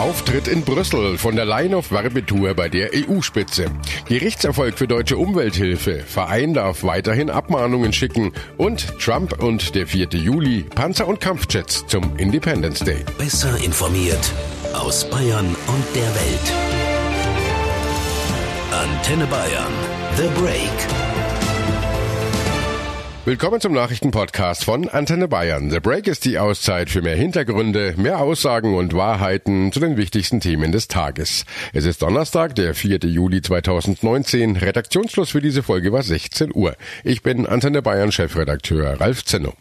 Auftritt in Brüssel von der Leyen auf Werbetour bei der EU-Spitze. Gerichtserfolg für deutsche Umwelthilfe. Verein darf weiterhin Abmahnungen schicken. Und Trump und der 4. Juli. Panzer und Kampfjets zum Independence Day. Besser informiert aus Bayern und der Welt. Antenne Bayern. The Break. Willkommen zum Nachrichtenpodcast von Antenne Bayern. The Break ist die Auszeit für mehr Hintergründe, mehr Aussagen und Wahrheiten zu den wichtigsten Themen des Tages. Es ist Donnerstag, der 4. Juli 2019. Redaktionsschluss für diese Folge war 16 Uhr. Ich bin Antenne Bayern Chefredakteur Ralf Zenno.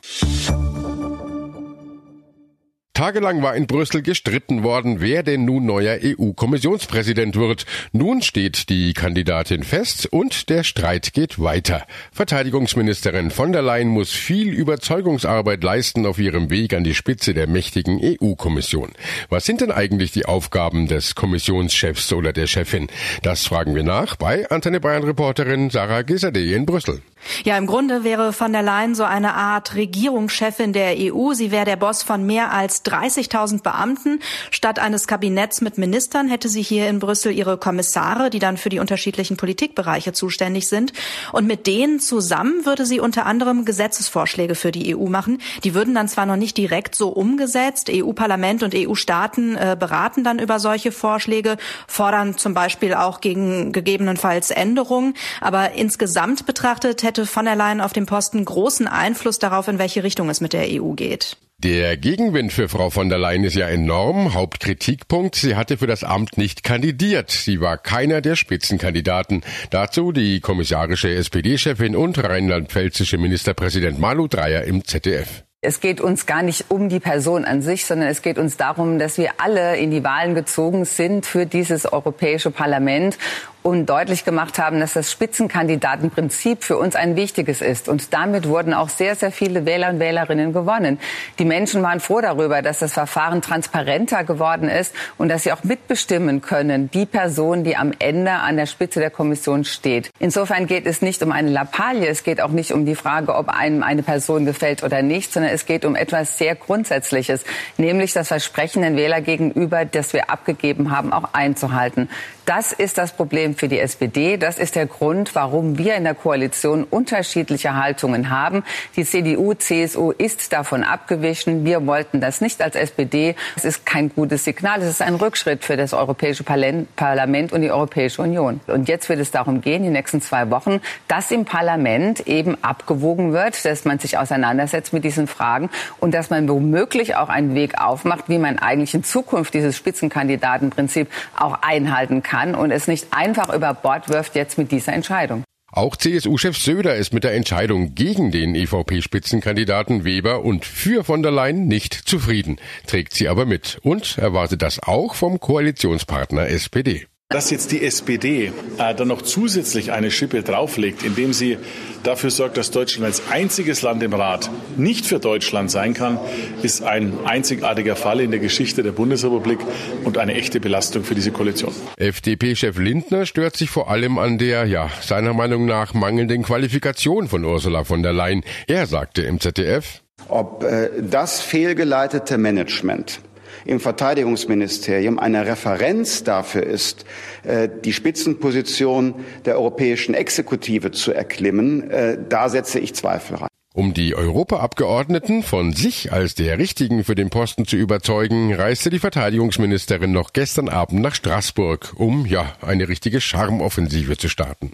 Tagelang war in Brüssel gestritten worden, wer denn nun neuer EU-Kommissionspräsident wird. Nun steht die Kandidatin fest und der Streit geht weiter. Verteidigungsministerin von der Leyen muss viel Überzeugungsarbeit leisten auf ihrem Weg an die Spitze der mächtigen EU-Kommission. Was sind denn eigentlich die Aufgaben des Kommissionschefs oder der Chefin? Das fragen wir nach bei Antenne Bayern Reporterin Sarah Gesade in Brüssel. Ja, im Grunde wäre von der Leyen so eine Art Regierungschefin der EU. Sie wäre der Boss von mehr als 30.000 Beamten. Statt eines Kabinetts mit Ministern hätte sie hier in Brüssel ihre Kommissare, die dann für die unterschiedlichen Politikbereiche zuständig sind. Und mit denen zusammen würde sie unter anderem Gesetzesvorschläge für die EU machen. Die würden dann zwar noch nicht direkt so umgesetzt. EU-Parlament und EU-Staaten äh, beraten dann über solche Vorschläge, fordern zum Beispiel auch gegen gegebenenfalls Änderungen. Aber insgesamt betrachtet hätte von der Leyen auf dem Posten großen Einfluss darauf, in welche Richtung es mit der EU geht. Der Gegenwind für Frau von der Leyen ist ja enorm. Hauptkritikpunkt, sie hatte für das Amt nicht kandidiert. Sie war keiner der Spitzenkandidaten. Dazu die kommissarische SPD-Chefin und rheinland-pfälzische Ministerpräsident Malu Dreyer im ZDF. Es geht uns gar nicht um die Person an sich, sondern es geht uns darum, dass wir alle in die Wahlen gezogen sind für dieses Europäische Parlament und deutlich gemacht haben, dass das Spitzenkandidatenprinzip für uns ein wichtiges ist. Und damit wurden auch sehr, sehr viele Wähler und Wählerinnen gewonnen. Die Menschen waren froh darüber, dass das Verfahren transparenter geworden ist und dass sie auch mitbestimmen können, die Person, die am Ende an der Spitze der Kommission steht. Insofern geht es nicht um eine Lappalie, es geht auch nicht um die Frage, ob einem eine Person gefällt oder nicht, sondern es geht um etwas sehr Grundsätzliches, nämlich das Versprechen den Wähler gegenüber, das wir abgegeben haben, auch einzuhalten. Das ist das Problem für die SPD. Das ist der Grund, warum wir in der Koalition unterschiedliche Haltungen haben. Die CDU, CSU ist davon abgewichen. Wir wollten das nicht als SPD. Es ist kein gutes Signal. Es ist ein Rückschritt für das Europäische Parlament und die Europäische Union. Und jetzt wird es darum gehen, die nächsten zwei Wochen, dass im Parlament eben abgewogen wird, dass man sich auseinandersetzt mit diesen Fragen und dass man womöglich auch einen Weg aufmacht, wie man eigentlich in Zukunft dieses Spitzenkandidatenprinzip auch einhalten kann und es nicht einfach über Bord wirft jetzt mit dieser Entscheidung. Auch CSU-Chef Söder ist mit der Entscheidung gegen den EVP-Spitzenkandidaten Weber und für von der Leyen nicht zufrieden, trägt sie aber mit und erwartet das auch vom Koalitionspartner SPD. Dass jetzt die SPD äh, dann noch zusätzlich eine Schippe drauflegt, indem sie dafür sorgt, dass Deutschland als einziges Land im Rat nicht für Deutschland sein kann, ist ein einzigartiger Fall in der Geschichte der Bundesrepublik und eine echte Belastung für diese Koalition. FDP-Chef Lindner stört sich vor allem an der, ja, seiner Meinung nach mangelnden Qualifikation von Ursula von der Leyen. Er sagte im ZDF, ob äh, das fehlgeleitete Management im Verteidigungsministerium eine Referenz dafür ist, äh, die Spitzenposition der europäischen Exekutive zu erklimmen, äh, da setze ich Zweifel rein. Um die Europaabgeordneten von sich als der Richtigen für den Posten zu überzeugen, reiste die Verteidigungsministerin noch gestern Abend nach Straßburg, um ja eine richtige Charmoffensive zu starten.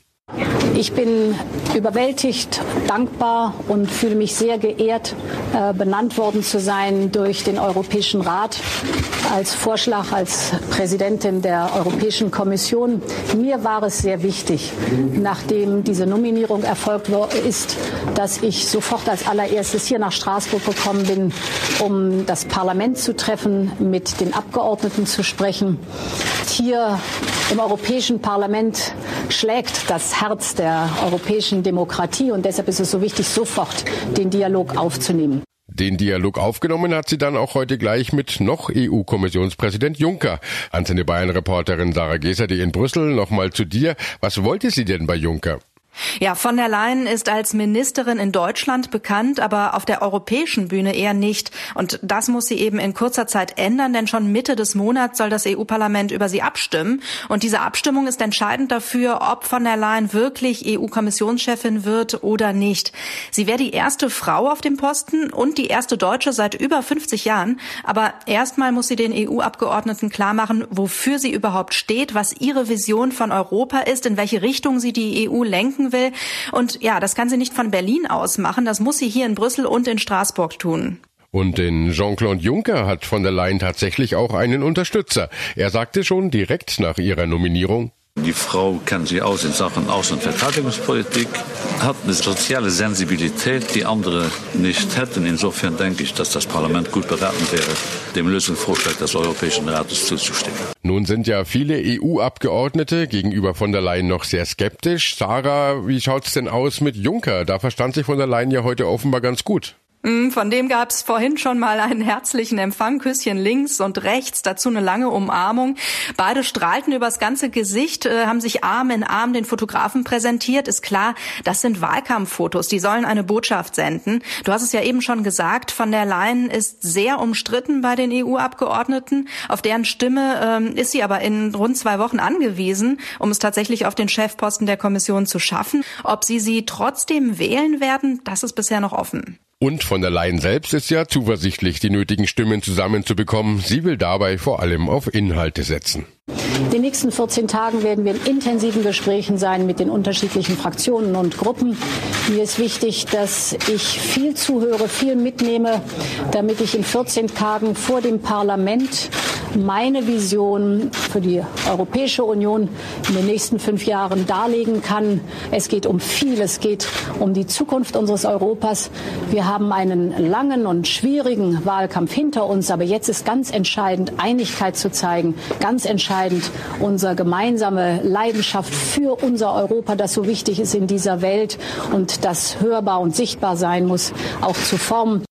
Ich bin überwältigt, dankbar und fühle mich sehr geehrt, äh, benannt worden zu sein durch den Europäischen Rat als Vorschlag als Präsidentin der Europäischen Kommission. Mir war es sehr wichtig, nachdem diese Nominierung erfolgt ist, dass ich sofort als allererstes hier nach Straßburg gekommen bin, um das Parlament zu treffen, mit den Abgeordneten zu sprechen. Hier im Europäischen Parlament schlägt das Herz der europäischen Demokratie und deshalb ist es so wichtig, sofort den Dialog aufzunehmen. Den Dialog aufgenommen hat sie dann auch heute gleich mit noch EU-Kommissionspräsident Juncker. Antenne Bayern-Reporterin Sarah Geser, die in Brüssel, nochmal zu dir. Was wollte sie denn bei Juncker? Ja, von der Leyen ist als Ministerin in Deutschland bekannt, aber auf der europäischen Bühne eher nicht. Und das muss sie eben in kurzer Zeit ändern, denn schon Mitte des Monats soll das EU-Parlament über sie abstimmen. Und diese Abstimmung ist entscheidend dafür, ob von der Leyen wirklich EU-Kommissionschefin wird oder nicht. Sie wäre die erste Frau auf dem Posten und die erste Deutsche seit über 50 Jahren. Aber erstmal muss sie den EU-Abgeordneten klarmachen, wofür sie überhaupt steht, was ihre Vision von Europa ist, in welche Richtung sie die EU lenken lenken will. Und ja, das kann sie nicht von Berlin aus machen. Das muss sie hier in Brüssel und in Straßburg tun. Und in Jean-Claude Juncker hat von der Leyen tatsächlich auch einen Unterstützer. Er sagte schon direkt nach ihrer Nominierung, die Frau kennt sich aus in Sachen Außen- und Verteidigungspolitik, hat eine soziale Sensibilität, die andere nicht hätten. Insofern denke ich, dass das Parlament gut beraten wäre, dem Lösungsvorschlag des Europäischen Rates zuzustimmen. Nun sind ja viele EU-Abgeordnete gegenüber von der Leyen noch sehr skeptisch. Sarah, wie schaut's denn aus mit Juncker? Da verstand sich von der Leyen ja heute offenbar ganz gut. Mm, von dem gab es vorhin schon mal einen herzlichen Empfang, Küsschen links und rechts, dazu eine lange Umarmung. Beide strahlten übers ganze Gesicht, äh, haben sich Arm in Arm den Fotografen präsentiert. Ist klar, das sind Wahlkampffotos, die sollen eine Botschaft senden. Du hast es ja eben schon gesagt, von der Leyen ist sehr umstritten bei den EU-Abgeordneten. Auf deren Stimme ähm, ist sie aber in rund zwei Wochen angewiesen, um es tatsächlich auf den Chefposten der Kommission zu schaffen. Ob sie sie trotzdem wählen werden, das ist bisher noch offen. Und von der Leyen selbst ist ja zuversichtlich, die nötigen Stimmen zusammenzubekommen. Sie will dabei vor allem auf Inhalte setzen. In den nächsten 14 Tagen werden wir in intensiven Gesprächen sein mit den unterschiedlichen Fraktionen und Gruppen. Mir ist wichtig, dass ich viel zuhöre, viel mitnehme, damit ich in 14 Tagen vor dem Parlament meine Vision für die Europäische Union in den nächsten fünf Jahren darlegen kann. Es geht um viel. Es geht um die Zukunft unseres Europas. Wir haben einen langen und schwierigen Wahlkampf hinter uns, aber jetzt ist ganz entscheidend, Einigkeit zu zeigen, ganz entscheidend, unsere gemeinsame Leidenschaft für unser Europa, das so wichtig ist in dieser Welt und das hörbar und sichtbar sein muss, auch zu formen.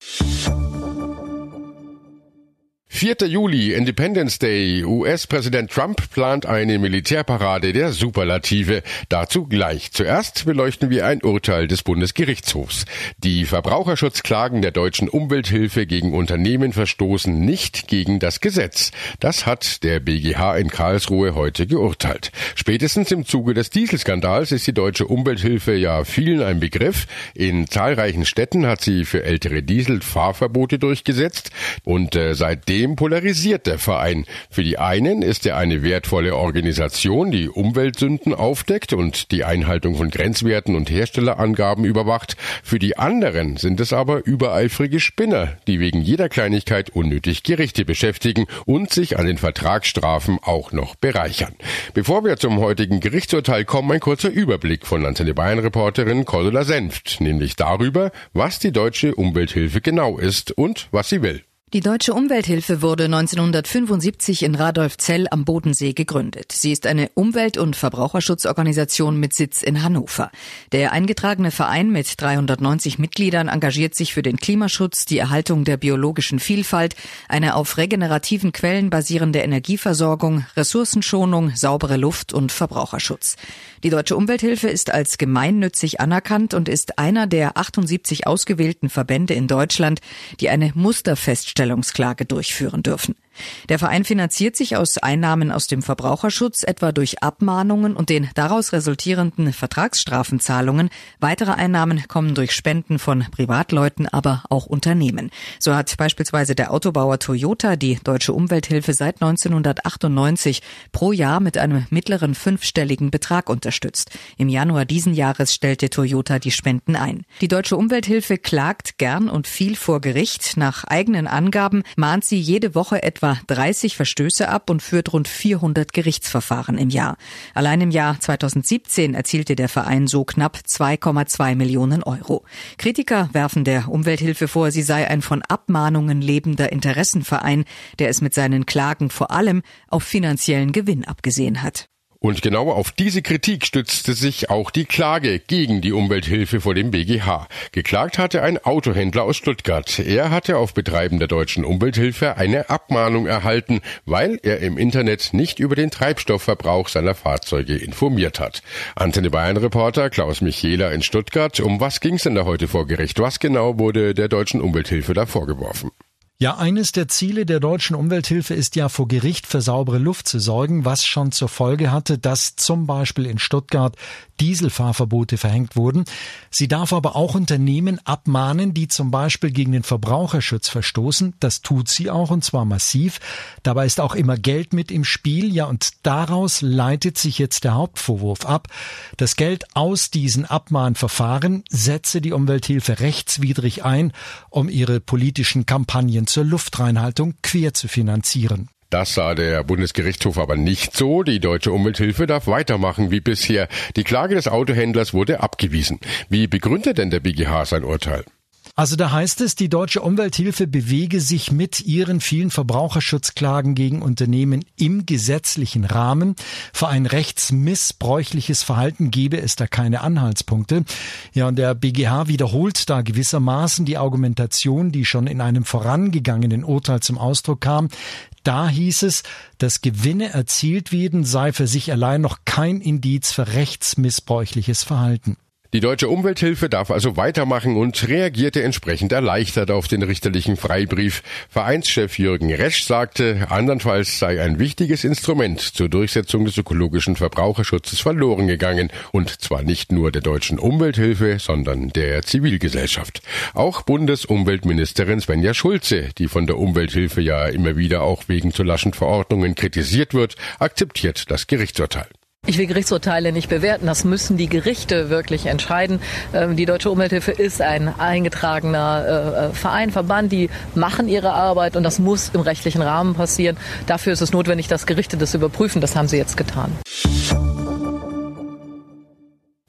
4. Juli, Independence Day. US-Präsident Trump plant eine Militärparade der Superlative. Dazu gleich. Zuerst beleuchten wir ein Urteil des Bundesgerichtshofs. Die Verbraucherschutzklagen der deutschen Umwelthilfe gegen Unternehmen verstoßen nicht gegen das Gesetz. Das hat der BGH in Karlsruhe heute geurteilt. Spätestens im Zuge des Dieselskandals ist die deutsche Umwelthilfe ja vielen ein Begriff. In zahlreichen Städten hat sie für ältere Diesel Fahrverbote durchgesetzt und äh, seitdem Seitdem polarisiert der Verein. Für die einen ist er eine wertvolle Organisation, die Umweltsünden aufdeckt und die Einhaltung von Grenzwerten und Herstellerangaben überwacht. Für die anderen sind es aber übereifrige Spinner, die wegen jeder Kleinigkeit unnötig Gerichte beschäftigen und sich an den Vertragsstrafen auch noch bereichern. Bevor wir zum heutigen Gerichtsurteil kommen, ein kurzer Überblick von Antenne Bayern Reporterin Cordula Senft, nämlich darüber, was die deutsche Umwelthilfe genau ist und was sie will. Die Deutsche Umwelthilfe wurde 1975 in Radolfzell am Bodensee gegründet. Sie ist eine Umwelt- und Verbraucherschutzorganisation mit Sitz in Hannover. Der eingetragene Verein mit 390 Mitgliedern engagiert sich für den Klimaschutz, die Erhaltung der biologischen Vielfalt, eine auf regenerativen Quellen basierende Energieversorgung, Ressourcenschonung, saubere Luft und Verbraucherschutz. Die Deutsche Umwelthilfe ist als gemeinnützig anerkannt und ist einer der 78 ausgewählten Verbände in Deutschland, die eine Musterfeststellungsklage durchführen dürfen. Der Verein finanziert sich aus Einnahmen aus dem Verbraucherschutz, etwa durch Abmahnungen und den daraus resultierenden Vertragsstrafenzahlungen. Weitere Einnahmen kommen durch Spenden von Privatleuten, aber auch Unternehmen. So hat beispielsweise der Autobauer Toyota die Deutsche Umwelthilfe seit 1998 pro Jahr mit einem mittleren fünfstelligen Betrag unterstützt. Im Januar diesen Jahres stellte Toyota die Spenden ein. Die Deutsche Umwelthilfe klagt gern und viel vor Gericht. Nach eigenen Angaben mahnt sie jede Woche etwa etwa 30 Verstöße ab und führt rund 400 Gerichtsverfahren im Jahr. Allein im Jahr 2017 erzielte der Verein so knapp 2,2 Millionen Euro. Kritiker werfen der Umwelthilfe vor, sie sei ein von Abmahnungen lebender Interessenverein, der es mit seinen Klagen vor allem auf finanziellen Gewinn abgesehen hat. Und genau auf diese Kritik stützte sich auch die Klage gegen die Umwelthilfe vor dem BGH. Geklagt hatte ein Autohändler aus Stuttgart. Er hatte auf Betreiben der deutschen Umwelthilfe eine Abmahnung erhalten, weil er im Internet nicht über den Treibstoffverbrauch seiner Fahrzeuge informiert hat. Antenne Bayern Reporter Klaus Michela in Stuttgart. Um was ging es denn da heute vor Gericht? Was genau wurde der deutschen Umwelthilfe da vorgeworfen? Ja, eines der Ziele der deutschen Umwelthilfe ist ja vor Gericht für saubere Luft zu sorgen, was schon zur Folge hatte, dass zum Beispiel in Stuttgart Dieselfahrverbote verhängt wurden. Sie darf aber auch Unternehmen abmahnen, die zum Beispiel gegen den Verbraucherschutz verstoßen. Das tut sie auch und zwar massiv. Dabei ist auch immer Geld mit im Spiel. Ja, und daraus leitet sich jetzt der Hauptvorwurf ab. Das Geld aus diesen Abmahnverfahren setze die Umwelthilfe rechtswidrig ein, um ihre politischen Kampagnen Maßnahmen zur Luftreinhaltung quer zu finanzieren. Das sah der Bundesgerichtshof aber nicht so. Die deutsche Umwelthilfe darf weitermachen wie bisher. Die Klage des Autohändlers wurde abgewiesen. Wie begründet denn der BGH sein Urteil? Also da heißt es, die deutsche Umwelthilfe bewege sich mit ihren vielen Verbraucherschutzklagen gegen Unternehmen im gesetzlichen Rahmen. Für ein rechtsmissbräuchliches Verhalten gebe es da keine Anhaltspunkte. Ja, und der BGH wiederholt da gewissermaßen die Argumentation, die schon in einem vorangegangenen Urteil zum Ausdruck kam. Da hieß es, dass Gewinne erzielt werden, sei für sich allein noch kein Indiz für rechtsmissbräuchliches Verhalten. Die deutsche Umwelthilfe darf also weitermachen und reagierte entsprechend erleichtert auf den richterlichen Freibrief. Vereinschef Jürgen Resch sagte, andernfalls sei ein wichtiges Instrument zur Durchsetzung des ökologischen Verbraucherschutzes verloren gegangen und zwar nicht nur der deutschen Umwelthilfe, sondern der Zivilgesellschaft. Auch Bundesumweltministerin Svenja Schulze, die von der Umwelthilfe ja immer wieder auch wegen zu laschen Verordnungen kritisiert wird, akzeptiert das Gerichtsurteil. Ich will Gerichtsurteile nicht bewerten. Das müssen die Gerichte wirklich entscheiden. Ähm, die Deutsche Umwelthilfe ist ein eingetragener äh, äh, Verein, Verband. Die machen ihre Arbeit und das muss im rechtlichen Rahmen passieren. Dafür ist es notwendig, dass Gerichte das überprüfen. Das haben sie jetzt getan.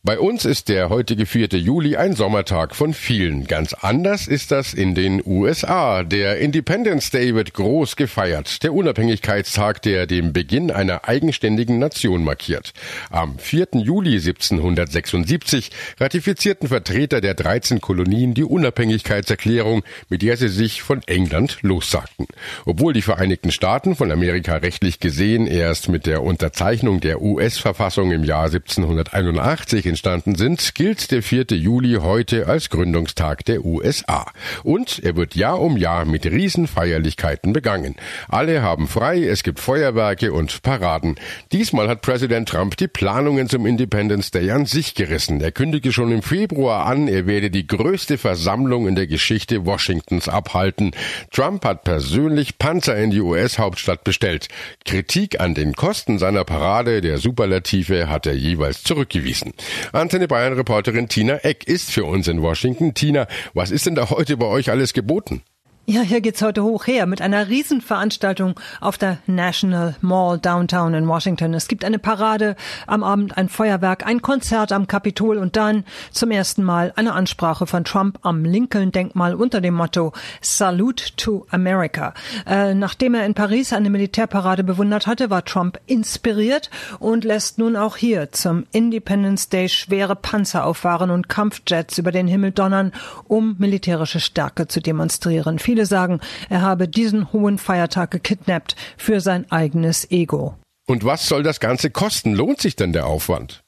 Bei uns ist der heutige 4. Juli ein Sommertag von vielen. Ganz anders ist das in den USA. Der Independence Day wird groß gefeiert. Der Unabhängigkeitstag, der den Beginn einer eigenständigen Nation markiert. Am 4. Juli 1776 ratifizierten Vertreter der 13 Kolonien die Unabhängigkeitserklärung, mit der sie sich von England lossagten. Obwohl die Vereinigten Staaten von Amerika rechtlich gesehen erst mit der Unterzeichnung der US-Verfassung im Jahr 1781 entstanden sind, gilt der 4. Juli heute als Gründungstag der USA. Und er wird Jahr um Jahr mit Riesenfeierlichkeiten begangen. Alle haben frei, es gibt Feuerwerke und Paraden. Diesmal hat Präsident Trump die Planungen zum Independence Day an sich gerissen. Er kündigte schon im Februar an, er werde die größte Versammlung in der Geschichte Washingtons abhalten. Trump hat persönlich Panzer in die US-Hauptstadt bestellt. Kritik an den Kosten seiner Parade der Superlative hat er jeweils zurückgewiesen. Antenne Bayern Reporterin Tina Eck ist für uns in Washington. Tina, was ist denn da heute bei euch alles geboten? Ja, hier geht's heute hoch her mit einer Riesenveranstaltung auf der National Mall Downtown in Washington. Es gibt eine Parade, am Abend ein Feuerwerk, ein Konzert am Kapitol und dann zum ersten Mal eine Ansprache von Trump am Lincoln-Denkmal unter dem Motto Salute to America. Äh, nachdem er in Paris eine Militärparade bewundert hatte, war Trump inspiriert und lässt nun auch hier zum Independence Day schwere Panzer auffahren und Kampfjets über den Himmel donnern, um militärische Stärke zu demonstrieren. Viele Viele sagen, er habe diesen hohen Feiertag gekidnappt für sein eigenes Ego. Und was soll das Ganze kosten? Lohnt sich denn der Aufwand?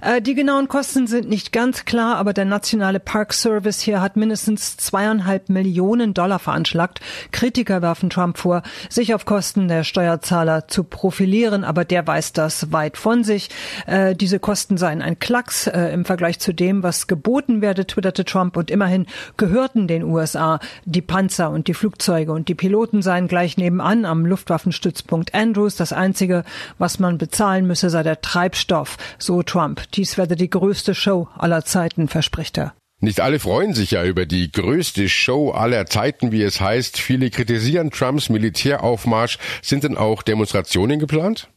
Äh, die genauen Kosten sind nicht ganz klar, aber der nationale Park Service hier hat mindestens zweieinhalb Millionen Dollar veranschlagt. Kritiker werfen Trump vor, sich auf Kosten der Steuerzahler zu profilieren, aber der weist das weit von sich. Äh, diese Kosten seien ein Klacks äh, im Vergleich zu dem, was geboten werde, twitterte Trump. Und immerhin gehörten den USA die Panzer und die Flugzeuge und die Piloten seien gleich nebenan am Luftwaffenstützpunkt Andrews. Das Einzige, was man bezahlen müsse, sei der Treibstoff, so Trump Trump. Dies werde die größte Show aller Zeiten, verspricht er. Nicht alle freuen sich ja über die größte Show aller Zeiten, wie es heißt. Viele kritisieren Trumps Militäraufmarsch. Sind denn auch Demonstrationen geplant?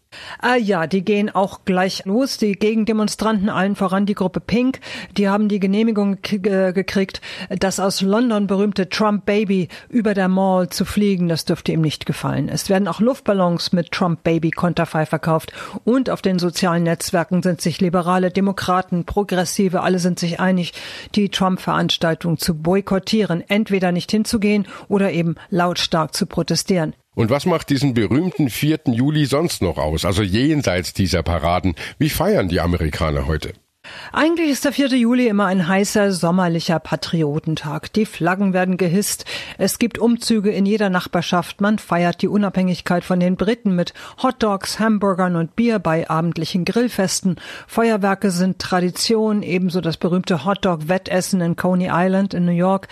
Ah ja, die gehen auch gleich los. Die Gegendemonstranten, allen voran die Gruppe Pink, die haben die Genehmigung äh, gekriegt, das aus London berühmte Trump Baby über der Mall zu fliegen. Das dürfte ihm nicht gefallen. Es werden auch Luftballons mit Trump Baby Konterfei verkauft und auf den sozialen Netzwerken sind sich liberale Demokraten, Progressive, alle sind sich einig, die Trump-Veranstaltung zu boykottieren, entweder nicht hinzugehen oder eben lautstark zu protestieren. Und was macht diesen berühmten 4. Juli sonst noch aus, also jenseits dieser Paraden? Wie feiern die Amerikaner heute? Eigentlich ist der 4. Juli immer ein heißer sommerlicher Patriotentag. Die Flaggen werden gehisst. Es gibt Umzüge in jeder Nachbarschaft. Man feiert die Unabhängigkeit von den Briten mit Hotdogs, Hamburgern und Bier bei abendlichen Grillfesten. Feuerwerke sind Tradition, ebenso das berühmte Hotdog-Wettessen in Coney Island in New York.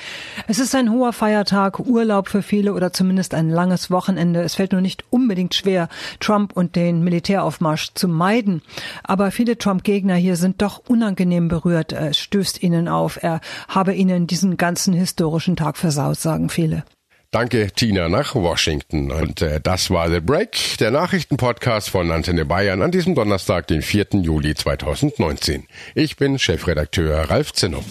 Es ist ein hoher Feiertag, Urlaub für viele oder zumindest ein langes Wochenende. Es fällt nur nicht unbedingt schwer, Trump und den Militäraufmarsch zu meiden. Aber viele Trump-Gegner hier sind doch unangenehm berührt. Er stößt ihnen auf. Er habe ihnen diesen ganzen historischen Tag versaut, sagen viele. Danke, Tina, nach Washington. Und äh, das war The Break, der Nachrichtenpodcast von Antenne Bayern an diesem Donnerstag, den 4. Juli 2019. Ich bin Chefredakteur Ralf Zinno.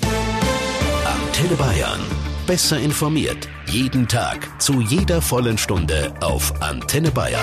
Antenne Bayern. Besser informiert. Jeden Tag. Zu jeder vollen Stunde auf Antenne Bayern.